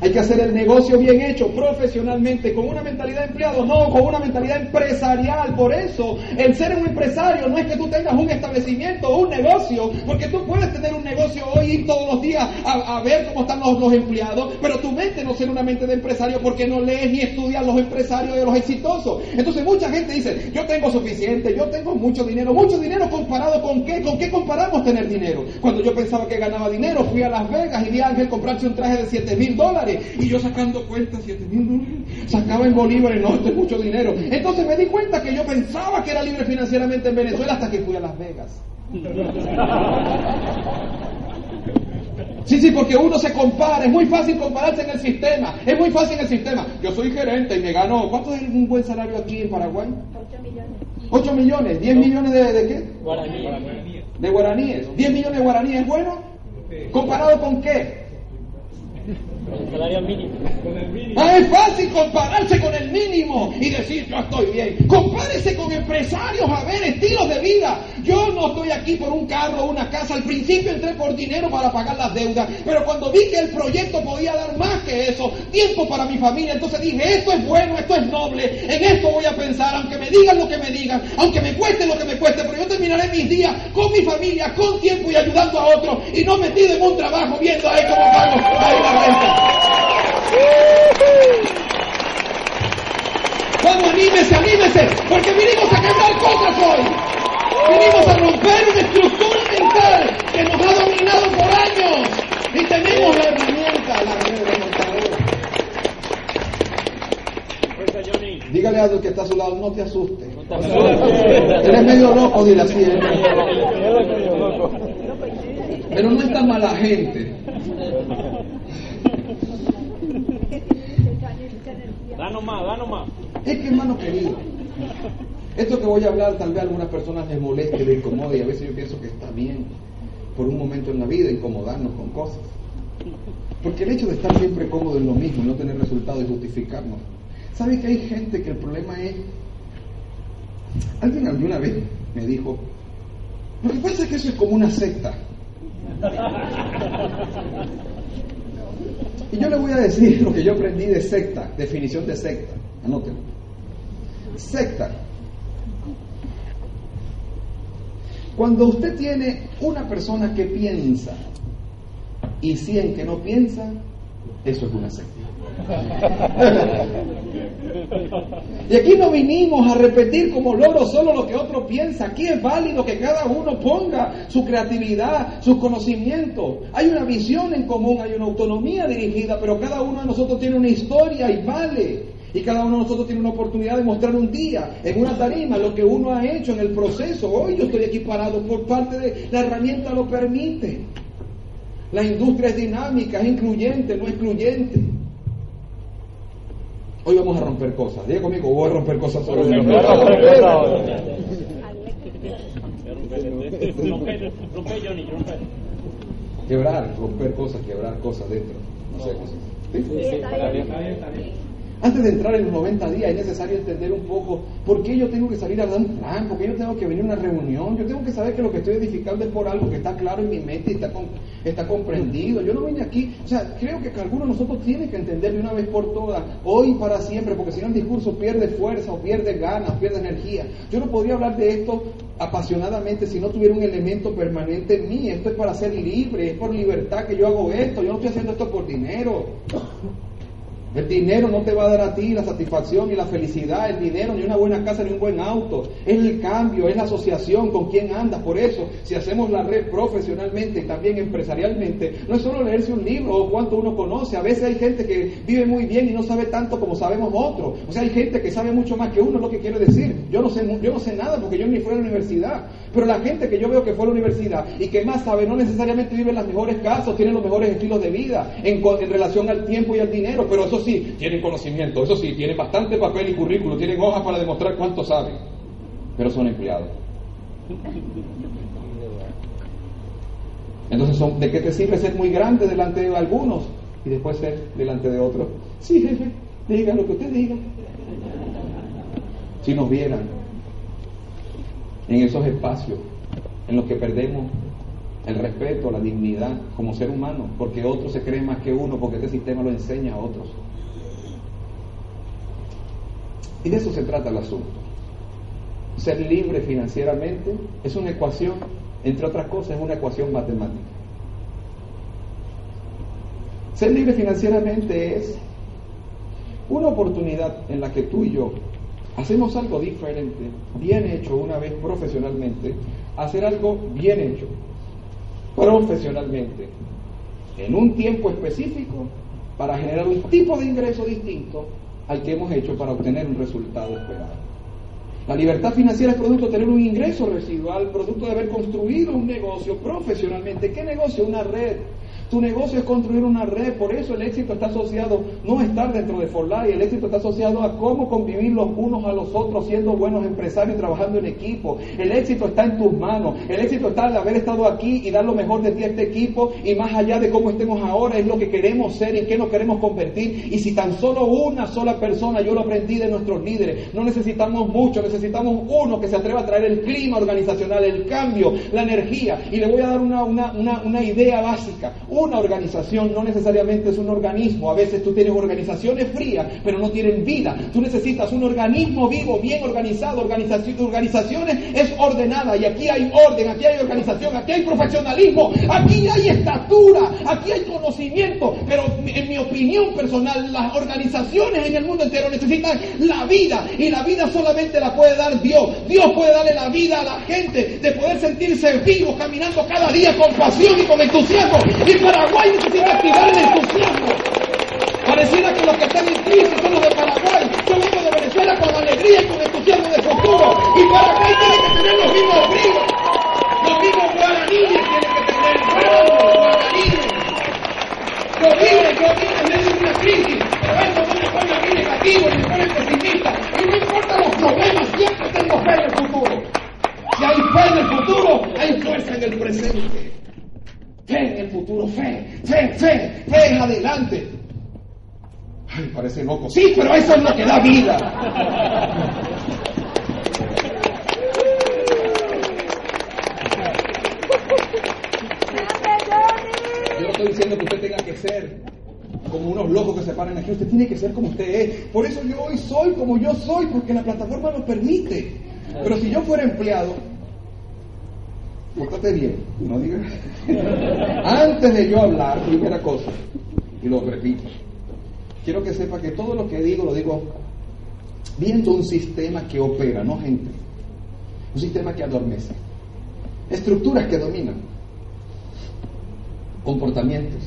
Hay que hacer el negocio bien hecho, profesionalmente, con una mentalidad de empleado, no, con una mentalidad empresarial. Por eso, el ser un empresario no es que tú tengas un establecimiento o un negocio, porque tú puedes tener un negocio hoy y todos los días a, ver cómo están los, empleados, pero tu mente no ser una mente de empresario porque no lees ni estudias los empresarios de los exitosos. Entonces mucha gente dice, yo tengo suficiente, yo tengo mucho dinero, mucho dinero comparado con qué, con qué comparamos tener dinero. Cuando yo pensaba que ganaba dinero, fui a Las Vegas y vi a Ángel comprarse un traje de 7 mil dólares y yo sacando cuentas, 7 mil dólares, sacaba en bolívares, no, esto es mucho dinero. Entonces me di cuenta que yo pensaba que era libre financieramente en Venezuela hasta que fui a Las Vegas. Sí, sí, porque uno se compara, es muy fácil compararse en el sistema, es muy fácil en el sistema. Yo soy gerente y me gano, ¿cuánto es un buen salario aquí en Paraguay? 8 millones. 8 millones, 10 millones de, de qué? Guaraníes. De guaraníes. 10 millones de guaraníes, ¿es bueno? ¿Comparado con qué? El salario mínimo. Ah, es fácil compararse con el mínimo y decir yo estoy bien. Compárese con empresarios a ver estilos de vida. Yo no estoy aquí por un carro o una casa. Al principio entré por dinero para pagar las deudas, pero cuando vi que el proyecto podía dar más que eso, tiempo para mi familia, entonces dije, esto es bueno, esto es noble, en esto voy a pensar, aunque me digan lo que me digan, aunque me cueste lo que me cueste, pero yo terminaré mis días con mi familia, con tiempo y ayudando a otros y no metido en un trabajo viendo ahí cómo pago ahí la renta. Vamos, anímese, anímese, porque vinimos a cambiar cosas hoy. Vinimos a romper una estructura mental que nos ha dominado por años. Y tenemos la herramienta, la herramienta. Dígale a que está a su lado, no te asustes. Eres medio loco, dile así. ¿eh? Pero no es tan mala gente. Danos más, danos más. Es que, hermano querido, esto que voy a hablar tal vez a algunas personas les moleste, les incomode y a veces yo pienso que está bien por un momento en la vida incomodarnos con cosas. Porque el hecho de estar siempre cómodo en lo mismo y no tener resultados y justificarnos. ¿Sabe que hay gente que el problema es... Alguien alguna vez me dijo, lo que pasa es que eso es como una secta. <laughs> Y yo le voy a decir lo que yo aprendí de secta, definición de secta. Anótelo. Secta. Cuando usted tiene una persona que piensa y 100 que no piensa, eso es una secta. Y aquí no vinimos a repetir como loro solo lo que otro piensa. Aquí es válido que cada uno ponga su creatividad, sus conocimientos. Hay una visión en común, hay una autonomía dirigida, pero cada uno de nosotros tiene una historia y vale. Y cada uno de nosotros tiene una oportunidad de mostrar un día en una tarima lo que uno ha hecho en el proceso. Hoy yo estoy aquí parado por parte de la herramienta lo permite. La industria es dinámica, es incluyente, no excluyente. Hoy vamos a romper cosas. Diga conmigo, voy a romper cosas sobre Rompe, rompe, Johnny, rompe. Quebrar, romper cosas, quebrar cosas dentro. No sé cosas. ¿Sí? Antes de entrar en los 90 días es necesario entender un poco por qué yo tengo que salir a dar un plan, por qué yo tengo que venir a una reunión. Yo tengo que saber que lo que estoy edificando es por algo que está claro en mi mente y está, está comprendido. Yo no vine aquí, o sea, creo que algunos de nosotros tienen que entender de una vez por todas, hoy y para siempre, porque si no el discurso pierde fuerza o pierde ganas, pierde energía. Yo no podría hablar de esto apasionadamente si no tuviera un elemento permanente en mí. Esto es para ser libre, es por libertad que yo hago esto. Yo no estoy haciendo esto por dinero. El dinero no te va a dar a ti la satisfacción ni la felicidad, el dinero, ni una buena casa, ni un buen auto. Es el cambio, es la asociación con quien andas. Por eso, si hacemos la red profesionalmente y también empresarialmente, no es solo leerse un libro o cuánto uno conoce. A veces hay gente que vive muy bien y no sabe tanto como sabemos otros. O sea, hay gente que sabe mucho más que uno, lo que quiero decir. Yo no sé, yo no sé nada porque yo ni fui a la universidad. Pero la gente que yo veo que fue a la universidad y que más sabe, no necesariamente vive en las mejores casas, tiene los mejores estilos de vida en, en relación al tiempo y al dinero, pero eso sí, tienen conocimiento, eso sí, tienen bastante papel y currículo, tienen hojas para demostrar cuánto saben, pero son empleados. Entonces, son, ¿de qué te sirve ser muy grande delante de algunos y después ser delante de otros? Sí, jefe, diga lo que usted diga. Si nos vieran en esos espacios en los que perdemos el respeto, la dignidad como ser humano, porque otros se creen más que uno, porque este sistema lo enseña a otros. Y de eso se trata el asunto. Ser libre financieramente es una ecuación, entre otras cosas, es una ecuación matemática. Ser libre financieramente es una oportunidad en la que tú y yo hacemos algo diferente, bien hecho una vez profesionalmente, hacer algo bien hecho profesionalmente en un tiempo específico para generar un tipo de ingreso distinto al que hemos hecho para obtener un resultado esperado. La libertad financiera es producto de tener un ingreso residual, producto de haber construido un negocio profesionalmente. ¿Qué negocio? Una red. Tu negocio es construir una red, por eso el éxito está asociado no estar dentro de Forlari, el éxito está asociado a cómo convivir los unos a los otros siendo buenos empresarios y trabajando en equipo. El éxito está en tus manos, el éxito está en haber estado aquí y dar lo mejor de ti a este equipo y más allá de cómo estemos ahora es lo que queremos ser en qué nos queremos convertir. Y si tan solo una sola persona, yo lo aprendí de nuestros líderes, no necesitamos mucho, necesitamos uno que se atreva a traer el clima organizacional, el cambio, la energía. Y le voy a dar una, una, una, una idea básica. Una organización no necesariamente es un organismo. A veces tú tienes organizaciones frías, pero no tienen vida. Tú necesitas un organismo vivo, bien organizado. Organización, organizaciones es ordenada. Y aquí hay orden, aquí hay organización, aquí hay profesionalismo, aquí hay estatura, aquí hay conocimiento. Pero en mi opinión personal, las organizaciones en el mundo entero necesitan la vida. Y la vida solamente la puede dar Dios. Dios puede darle la vida a la gente de poder sentirse vivo, caminando cada día con pasión y con entusiasmo. Paraguay necesita activar el entusiasmo. Pareciera que los que están en crisis son los de Paraguay. Yo vengo de Venezuela con alegría y con entusiasmo de futuro. Y Paraguay tiene que tener los mismos bríos. Los mismos guaraníes tienen que tener. Bravos, guaraníes. Yo vine, yo vine en medio de una crisis. Pero eso no me pone a mí negativo me pone pesimista. Y no importa los problemas, siempre tengo fe en el futuro. Si hay fe en el futuro, hay fuerza en el presente. Fe en el futuro, fe, fe, fe, fe en adelante. Ay, parece loco. Sí, pero eso es lo que da vida. Yo no estoy diciendo que usted tenga que ser como unos locos que se paran aquí. Usted tiene que ser como usted es. Por eso yo hoy soy como yo soy, porque la plataforma lo permite. Pero si yo fuera empleado, pórtate bien, no digas. Antes de yo hablar, primera cosa, y lo repito, quiero que sepa que todo lo que digo lo digo viendo un sistema que opera, no gente. Un sistema que adormece. Estructuras que dominan. Comportamientos.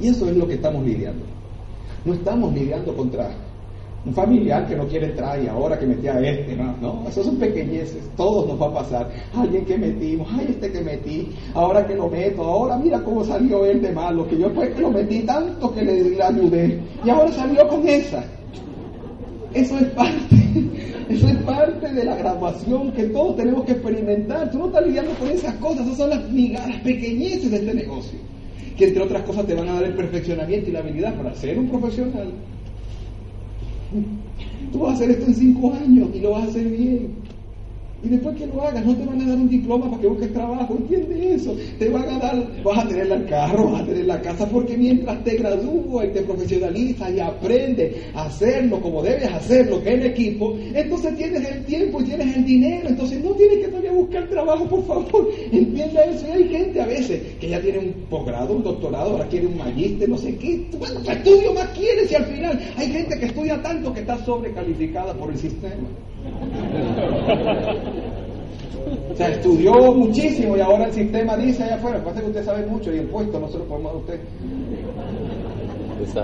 Y eso es lo que estamos lidiando. No estamos lidiando contra un familiar que no quiere entrar y ahora que metí a este, no, no, esos son pequeñeces, todos nos va a pasar. Alguien que metimos, ay, este que metí, ahora que lo meto, ahora mira cómo salió él de malo, que yo que lo metí tanto que le, le ayudé y ahora salió con esa. Eso es parte, <laughs> eso es parte de la graduación que todos tenemos que experimentar. Tú no estás lidiando con esas cosas, esas son las migajas pequeñeces de este negocio, que entre otras cosas te van a dar el perfeccionamiento y la habilidad para ser un profesional. Tú vas a hacer esto en cinco años y lo vas a hacer bien. Y después que lo hagas, no te van a dar un diploma para que busques trabajo, ¿entiendes eso? Te van a dar, vas a tener el carro, vas a tener la casa, porque mientras te gradúas y te profesionalizas y aprendes a hacerlo como debes hacerlo, que en equipo, entonces tienes el tiempo y tienes el dinero, entonces no tienes que todavía buscar trabajo, por favor, <laughs> entienda eso. Y hay gente a veces que ya tiene un posgrado, un doctorado, ahora quiere un magíster, no sé qué, bueno, ¿qué estudio más quieres? Y al final hay gente que estudia tanto que está sobrecalificada por el sistema. O sea, estudió muchísimo y ahora el sistema dice allá afuera, pasa que usted sabe mucho y el puesto no se lo podemos a usted.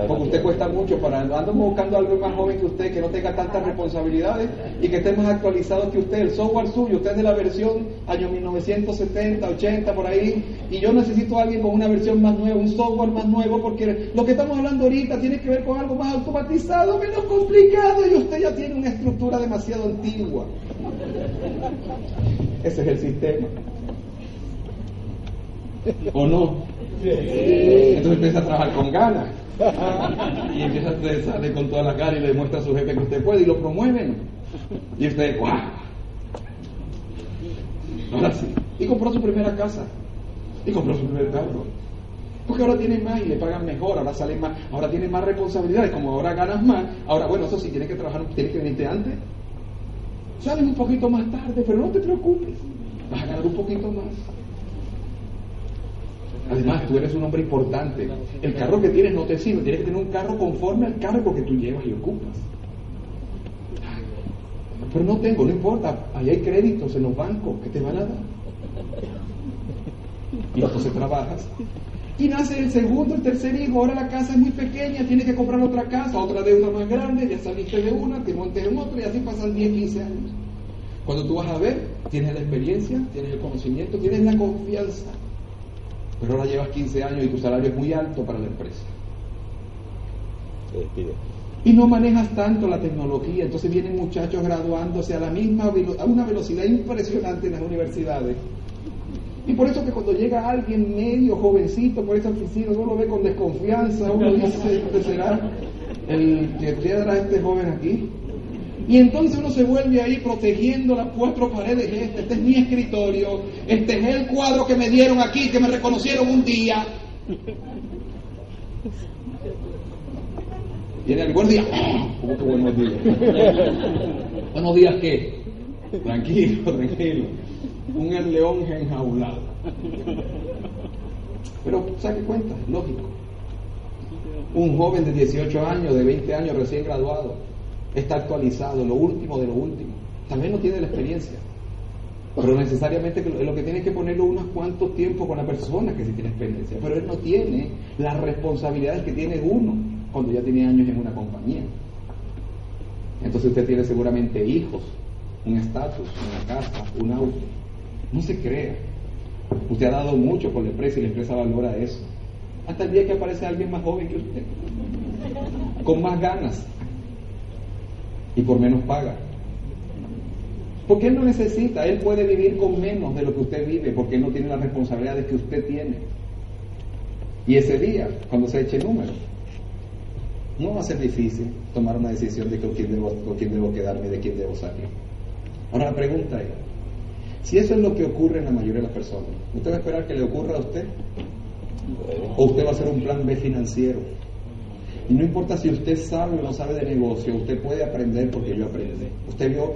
Porque usted cuesta mucho para andamos buscando algo más joven que usted, que no tenga tantas responsabilidades y que esté más actualizado que usted. El software suyo, usted es de la versión año 1970, 80, por ahí, y yo necesito a alguien con una versión más nueva, un software más nuevo, porque lo que estamos hablando ahorita tiene que ver con algo más automatizado, menos complicado, y usted ya tiene una estructura demasiado antigua. Ese es el sistema. ¿O no? Entonces empieza a trabajar con ganas. Y empieza a sale con todas las ganas y le demuestra a su jefe que usted puede y lo promueven. Y usted, ¡guau! Ahora sí. Y compró su primera casa. Y compró su primer carro. Porque ahora tiene más y le pagan mejor, ahora sale más, ahora tiene más responsabilidades, como ahora ganas más, ahora bueno, eso sí, tienes que trabajar, tienes que venirte antes. Sales un poquito más tarde, pero no te preocupes, vas a ganar un poquito más. Además, tú eres un hombre importante. El carro que tienes no te sirve. Tienes que tener un carro conforme al cargo que tú llevas y ocupas. Pero no tengo, no importa. Ahí hay créditos en los bancos que te van a dar. Y entonces trabajas. Y nace el segundo, el tercer hijo. Ahora la casa es muy pequeña, tienes que comprar otra casa, otra deuda más grande. Ya saliste de una, te montes en otra y así pasan 10, 15 años. Cuando tú vas a ver, tienes la experiencia, tienes el conocimiento, tienes la confianza. Pero ahora llevas 15 años y tu salario es muy alto para la empresa. Y no manejas tanto la tecnología, entonces vienen muchachos graduándose a la misma a una velocidad impresionante en las universidades. Y por eso que cuando llega alguien medio jovencito por esa oficina, uno lo ve con desconfianza, uno dice, ¿usted será el que piedra este joven aquí? Y entonces uno se vuelve ahí protegiendo las cuatro paredes. Este, este es mi escritorio, este es el cuadro que me dieron aquí, que me reconocieron un día. Viene el buen día. ¿Cómo que buenos días? ¿Buenos días qué? Tranquilo, tranquilo. Un león enjaulado. Pero, ¿sabe qué cuenta? Lógico. Un joven de 18 años, de 20 años recién graduado, está actualizado, lo último de lo último. También no tiene la experiencia. Pero necesariamente lo, que tiene que ponerlo unos cuantos tiempos con la persona que sí tiene experiencia. Pero él no tiene las responsabilidades que tiene uno cuando ya tiene años en una compañía. Entonces usted tiene seguramente hijos, un estatus, una casa, un auto. No se crea. Usted ha dado mucho por la empresa y la empresa valora eso. Hasta el día que aparece alguien más joven que usted, con más ganas y por menos paga. Porque él no necesita, él puede vivir con menos de lo que usted vive, porque él no tiene las responsabilidades que usted tiene. Y ese día, cuando se eche número, no va a ser difícil tomar una decisión de con quién debo, debo quedarme de quién debo salir. Ahora la pregunta es, si eso es lo que ocurre en la mayoría de las personas, ¿usted va a esperar que le ocurra a usted? ¿O usted va a hacer un plan B financiero? Y no importa si usted sabe o no sabe de negocio, usted puede aprender porque yo aprendí. Usted vio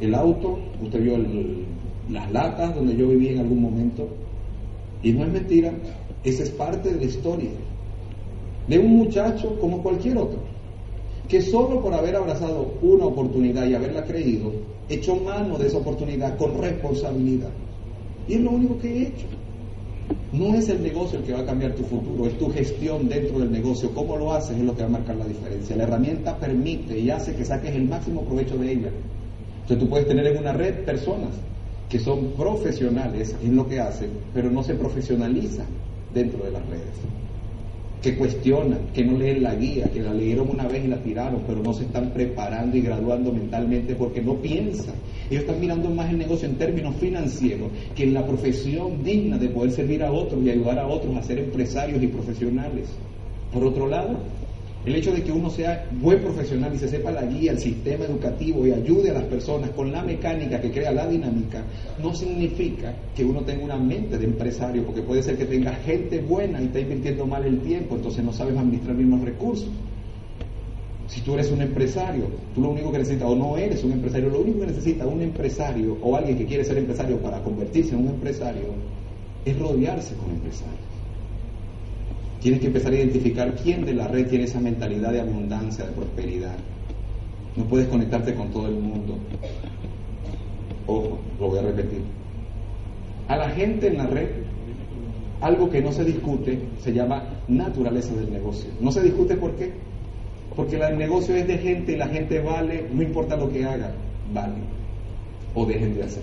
el auto, usted vio las latas donde yo viví en algún momento. Y no es mentira, esa es parte de la historia de un muchacho como cualquier otro, que solo por haber abrazado una oportunidad y haberla creído, echó mano de esa oportunidad con responsabilidad. Y es lo único que he hecho. No es el negocio el que va a cambiar tu futuro, es tu gestión dentro del negocio. Cómo lo haces es lo que va a marcar la diferencia. La herramienta permite y hace que saques el máximo provecho de ella. Entonces tú puedes tener en una red personas que son profesionales en lo que hacen, pero no se profesionalizan dentro de las redes. Que cuestionan, que no leen la guía, que la leyeron una vez y la tiraron, pero no se están preparando y graduando mentalmente porque no piensan. Ellos están mirando más el negocio en términos financieros que en la profesión digna de poder servir a otros y ayudar a otros a ser empresarios y profesionales. Por otro lado, el hecho de que uno sea buen profesional y se sepa la guía, el sistema educativo y ayude a las personas con la mecánica que crea la dinámica, no significa que uno tenga una mente de empresario, porque puede ser que tenga gente buena y está invirtiendo mal el tiempo, entonces no sabes administrar bien los recursos. Si tú eres un empresario, tú lo único que necesitas, o no eres un empresario, lo único que necesita un empresario o alguien que quiere ser empresario para convertirse en un empresario es rodearse con empresarios. Tienes que empezar a identificar quién de la red tiene esa mentalidad de abundancia, de prosperidad. No puedes conectarte con todo el mundo. Ojo, lo voy a repetir. A la gente en la red, algo que no se discute se llama naturaleza del negocio. No se discute por qué. Porque el negocio es de gente y la gente vale, no importa lo que haga, vale. O dejen de hacer.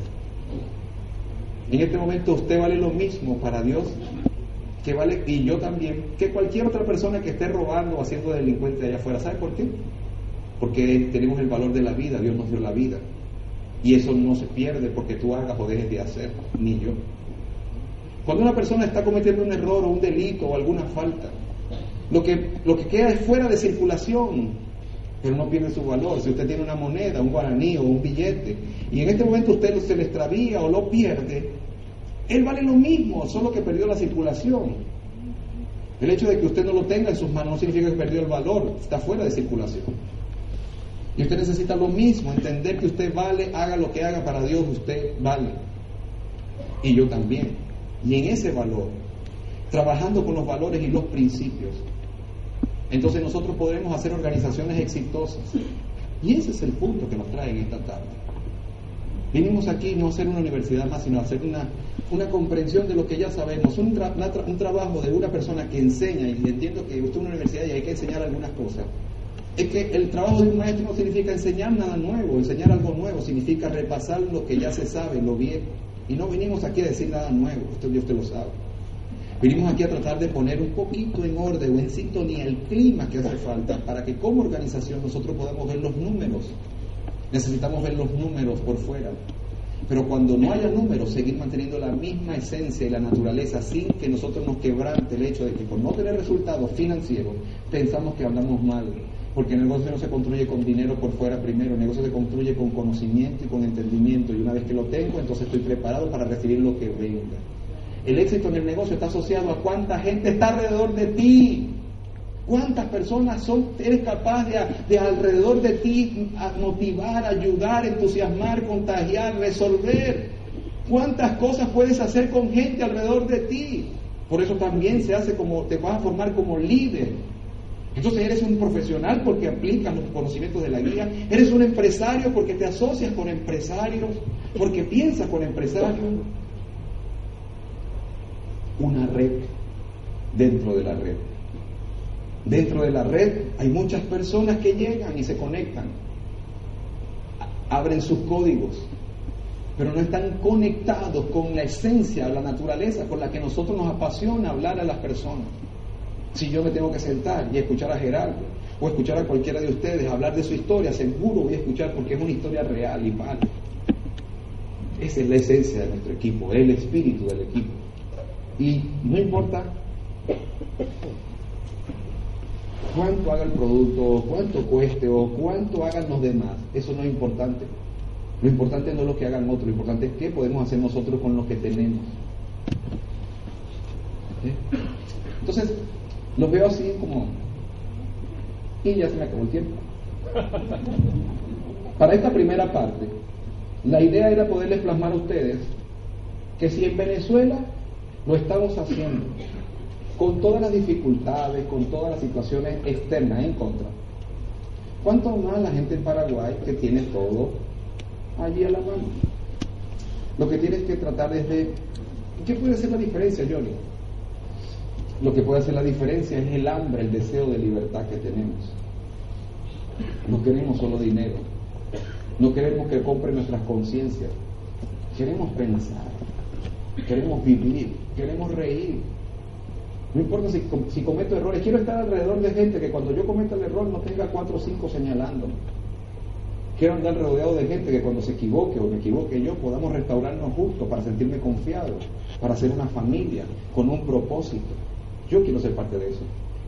En este momento usted vale lo mismo para Dios que vale, y yo también, que cualquier otra persona que esté robando o haciendo delincuente allá afuera. ¿Sabe por qué? Porque tenemos el valor de la vida, Dios nos dio la vida. Y eso no se pierde porque tú hagas o dejes de hacer, ni yo. Cuando una persona está cometiendo un error o un delito o alguna falta, lo que, lo que queda es fuera de circulación, pero no pierde su valor. Si usted tiene una moneda, un guaraní o un billete, y en este momento usted se le extravía o lo pierde, él vale lo mismo, solo que perdió la circulación. El hecho de que usted no lo tenga en sus manos no significa que perdió el valor, está fuera de circulación. Y usted necesita lo mismo, entender que usted vale, haga lo que haga para Dios, usted vale. Y yo también. Y en ese valor, trabajando con los valores y los principios, entonces nosotros podremos hacer organizaciones exitosas. Y ese es el punto que nos trae en esta tarde. Vinimos aquí no a hacer una universidad más, sino a hacer una, una comprensión de lo que ya sabemos, un, tra- tra- un trabajo de una persona que enseña, y entiendo que usted es una universidad y hay que enseñar algunas cosas. Es que el trabajo de un maestro no significa enseñar nada nuevo, enseñar algo nuevo, significa repasar lo que ya se sabe, lo viejo. Y no venimos aquí a decir nada nuevo, esto Dios te lo sabe. Vinimos aquí a tratar de poner un poquito en orden o en sintonía el clima que hace falta para que como organización nosotros podamos ver los números. Necesitamos ver los números por fuera. Pero cuando no haya números, seguir manteniendo la misma esencia y la naturaleza sin que nosotros nos quebrante el hecho de que por no tener resultados financieros pensamos que hablamos mal, porque el negocio no se construye con dinero por fuera primero, el negocio se construye con conocimiento y con entendimiento, y una vez que lo tengo, entonces estoy preparado para recibir lo que venga. El éxito en el negocio está asociado a cuánta gente está alrededor de ti. ¿Cuántas personas son, eres capaz de, de alrededor de ti motivar, ayudar, entusiasmar, contagiar, resolver? ¿Cuántas cosas puedes hacer con gente alrededor de ti? Por eso también se hace como, te vas a formar como líder. Entonces eres un profesional porque aplicas los conocimientos de la guía, eres un empresario porque te asocias con empresarios, porque piensas con empresarios. Una red dentro de la red. Dentro de la red hay muchas personas que llegan y se conectan, abren sus códigos, pero no están conectados con la esencia, la naturaleza con la que nosotros nos apasiona hablar a las personas. Si yo me tengo que sentar y escuchar a Gerardo o escuchar a cualquiera de ustedes hablar de su historia, seguro voy a escuchar porque es una historia real y mal. Esa es la esencia de nuestro equipo, el espíritu del equipo. Y no importa cuánto haga el producto, cuánto cueste o cuánto hagan los demás, eso no es importante. Lo importante no es lo que hagan otros, lo importante es qué podemos hacer nosotros con lo que tenemos. Entonces, lo veo así como, y ya se me acabó el tiempo. Para esta primera parte, la idea era poderles plasmar a ustedes que si en Venezuela lo estamos haciendo con todas las dificultades, con todas las situaciones externas en contra, ¿cuánto más la gente en Paraguay que tiene todo allí a la mano? Lo que tienes que tratar es de... ¿Qué puede ser la diferencia, Johnny? Lo que puede hacer la diferencia es el hambre, el deseo de libertad que tenemos. No queremos solo dinero. No queremos que compre nuestras conciencias. Queremos pensar. Queremos vivir. Queremos reír. No importa si, cometo errores. Quiero estar alrededor de gente que cuando yo cometa el error no tenga cuatro o cinco señalándome. Quiero andar rodeado de gente que cuando se equivoque o me equivoque yo podamos restaurarnos justo para sentirme confiado, para ser una familia con un propósito. Yo quiero ser parte de eso.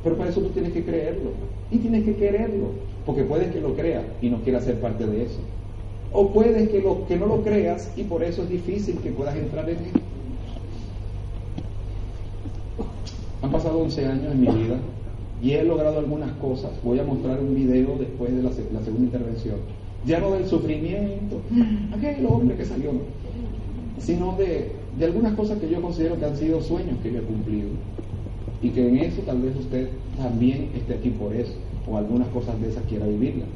Pero para eso tú tienes que creerlo. Y tienes que quererlo. Porque puedes que lo creas y no quieras ser parte de eso. O puedes que, que no lo creas y por eso es difícil que puedas entrar en él. Han pasado 11 años en mi vida y he logrado algunas cosas. Voy a mostrar un video después de la, la segunda intervención. Ya no del sufrimiento, aquel hombre que salió, sino de, de algunas cosas que yo considero que han sido sueños que yo he cumplido. Y que en eso tal vez usted también esté aquí por eso, o algunas cosas de esas quiera vivirlas.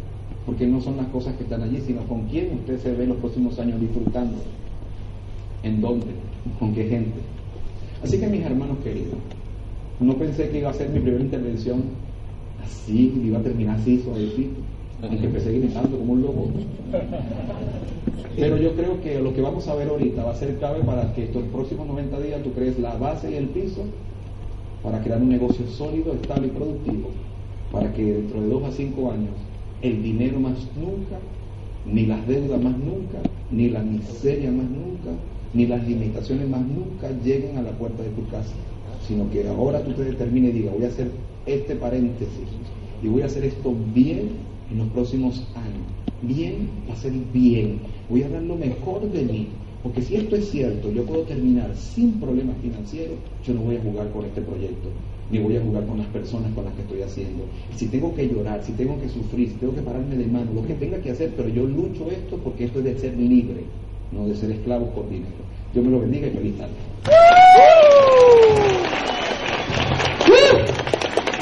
Porque no son las cosas que están allí, sino con quién usted se ve los próximos años disfrutando. ¿En dónde? ¿Con qué gente? Así que mis hermanos queridos, no pensé que iba a ser mi primera intervención así, iba a terminar así, suavecito, aunque empecé gritando como un lobo. Pero yo creo que lo que vamos a ver ahorita va a ser clave para que estos próximos 90 días tú crees la base y el piso para crear un negocio sólido, estable y productivo, para que dentro de dos a cinco años el dinero más nunca, ni las deudas más nunca, ni la miseria más nunca, ni las limitaciones más nunca lleguen a la puerta de tu casa, sino que ahora tú te determines y digas, voy a hacer este paréntesis y voy a hacer esto bien en los próximos años. Bien, va a ser bien. Voy a dar lo mejor de mí porque si esto es cierto, yo puedo terminar sin problemas financieros, yo no voy a jugar con este proyecto, ni voy a jugar con las personas con las que estoy haciendo. Si tengo que llorar, si tengo que sufrir, si tengo que pararme de mano, lo que tenga que hacer, pero yo lucho esto porque esto es de ser libre, no de ser esclavo por dinero. Dios me lo bendiga y feliz tarde.